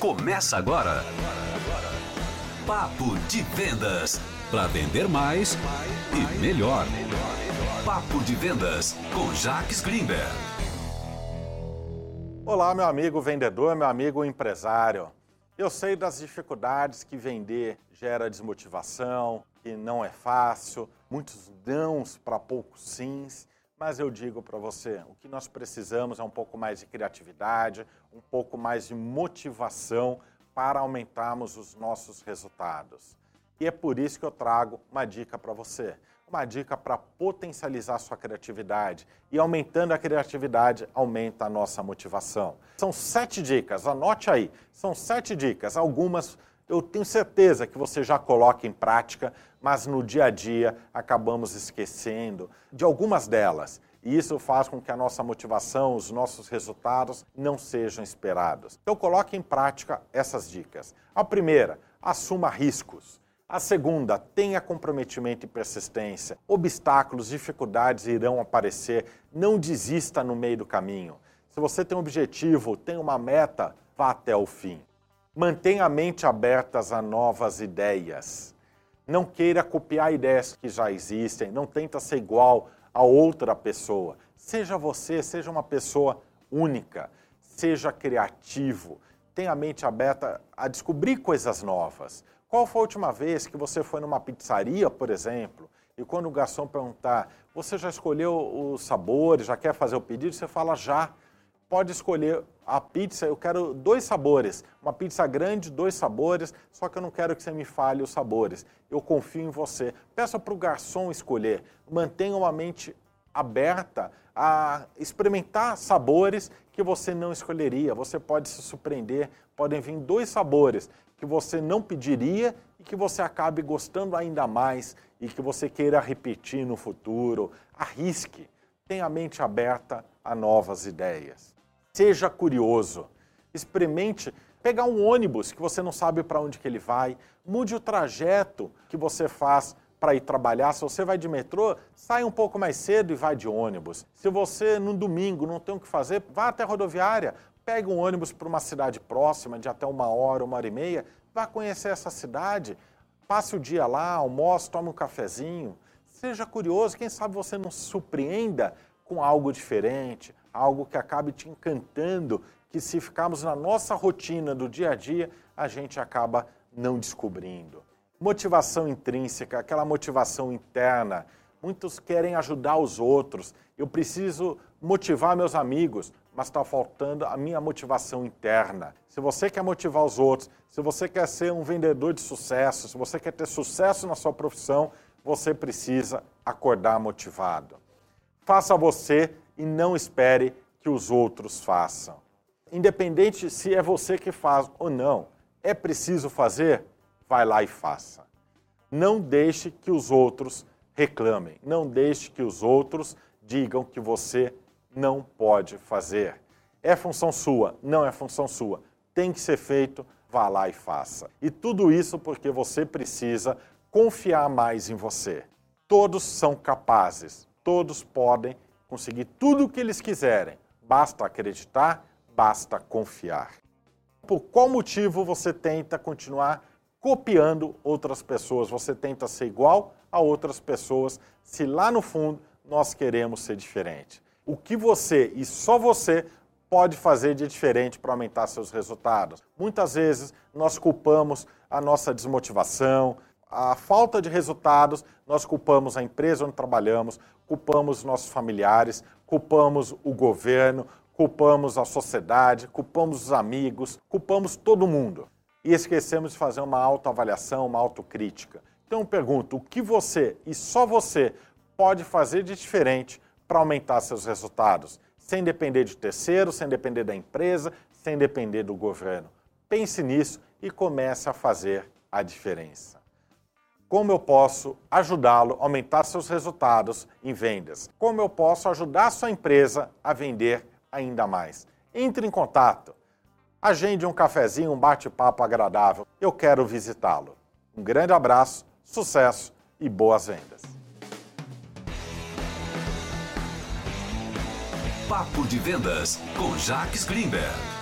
Começa agora. Papo de Vendas. Para vender mais e melhor. Papo de Vendas com Jaques Greenberg. Olá, meu amigo vendedor, meu amigo empresário. Eu sei das dificuldades que vender gera desmotivação, que não é fácil, muitos dãos para poucos sims. Mas eu digo para você, o que nós precisamos é um pouco mais de criatividade, um pouco mais de motivação para aumentarmos os nossos resultados. E é por isso que eu trago uma dica para você. Uma dica para potencializar sua criatividade. E aumentando a criatividade, aumenta a nossa motivação. São sete dicas, anote aí. São sete dicas. Algumas eu tenho certeza que você já coloca em prática, mas no dia a dia acabamos esquecendo de algumas delas. E isso faz com que a nossa motivação, os nossos resultados não sejam esperados. Então coloque em prática essas dicas. A primeira, assuma riscos. A segunda, tenha comprometimento e persistência. Obstáculos, dificuldades irão aparecer. Não desista no meio do caminho. Se você tem um objetivo, tem uma meta, vá até o fim. Mantenha a mente aberta a novas ideias. Não queira copiar ideias que já existem, não tenta ser igual a outra pessoa. Seja você, seja uma pessoa única, seja criativo, tenha a mente aberta a descobrir coisas novas. Qual foi a última vez que você foi numa pizzaria, por exemplo, e quando o garçom perguntar, você já escolheu os sabores, já quer fazer o pedido, você fala já pode escolher a pizza, eu quero dois sabores, uma pizza grande, dois sabores, só que eu não quero que você me fale os sabores. Eu confio em você. Peça para o garçom escolher. Mantenha uma mente aberta a experimentar sabores que você não escolheria. Você pode se surpreender, podem vir dois sabores que você não pediria e que você acabe gostando ainda mais e que você queira repetir no futuro. Arrisque. Tenha a mente aberta a novas ideias. Seja curioso. Experimente pegar um ônibus que você não sabe para onde que ele vai, mude o trajeto que você faz para ir trabalhar. Se você vai de metrô, sai um pouco mais cedo e vai de ônibus. Se você no domingo não tem o que fazer, vá até a rodoviária, pegue um ônibus para uma cidade próxima, de até uma hora, uma hora e meia, vá conhecer essa cidade, passe o dia lá, almoce, tome um cafezinho. Seja curioso, quem sabe você não surpreenda com algo diferente, algo que acabe te encantando, que se ficarmos na nossa rotina do dia a dia, a gente acaba não descobrindo. Motivação intrínseca, aquela motivação interna. Muitos querem ajudar os outros. Eu preciso motivar meus amigos, mas está faltando a minha motivação interna. Se você quer motivar os outros, se você quer ser um vendedor de sucesso, se você quer ter sucesso na sua profissão, você precisa acordar motivado. Faça você e não espere que os outros façam. Independente se é você que faz ou não, é preciso fazer, vai lá e faça. Não deixe que os outros reclamem, não deixe que os outros digam que você não pode fazer. É função sua, não é função sua. Tem que ser feito, vá lá e faça. E tudo isso porque você precisa confiar mais em você. Todos são capazes, todos podem conseguir tudo o que eles quiserem. Basta acreditar, basta confiar. Por qual motivo você tenta continuar copiando outras pessoas? Você tenta ser igual a outras pessoas, se lá no fundo nós queremos ser diferente. O que você e só você pode fazer de diferente para aumentar seus resultados? Muitas vezes nós culpamos a nossa desmotivação, a falta de resultados, nós culpamos a empresa onde trabalhamos, culpamos nossos familiares, culpamos o governo, culpamos a sociedade, culpamos os amigos, culpamos todo mundo. E esquecemos de fazer uma autoavaliação, uma autocrítica. Então eu pergunto, o que você e só você pode fazer de diferente para aumentar seus resultados, sem depender de terceiros, sem depender da empresa, sem depender do governo? Pense nisso e comece a fazer a diferença como eu posso ajudá-lo a aumentar seus resultados em vendas, como eu posso ajudar sua empresa a vender ainda mais. Entre em contato, agende um cafezinho, um bate-papo agradável. Eu quero visitá-lo. Um grande abraço, sucesso e boas vendas. Papo de Vendas com Jacques Greenberg.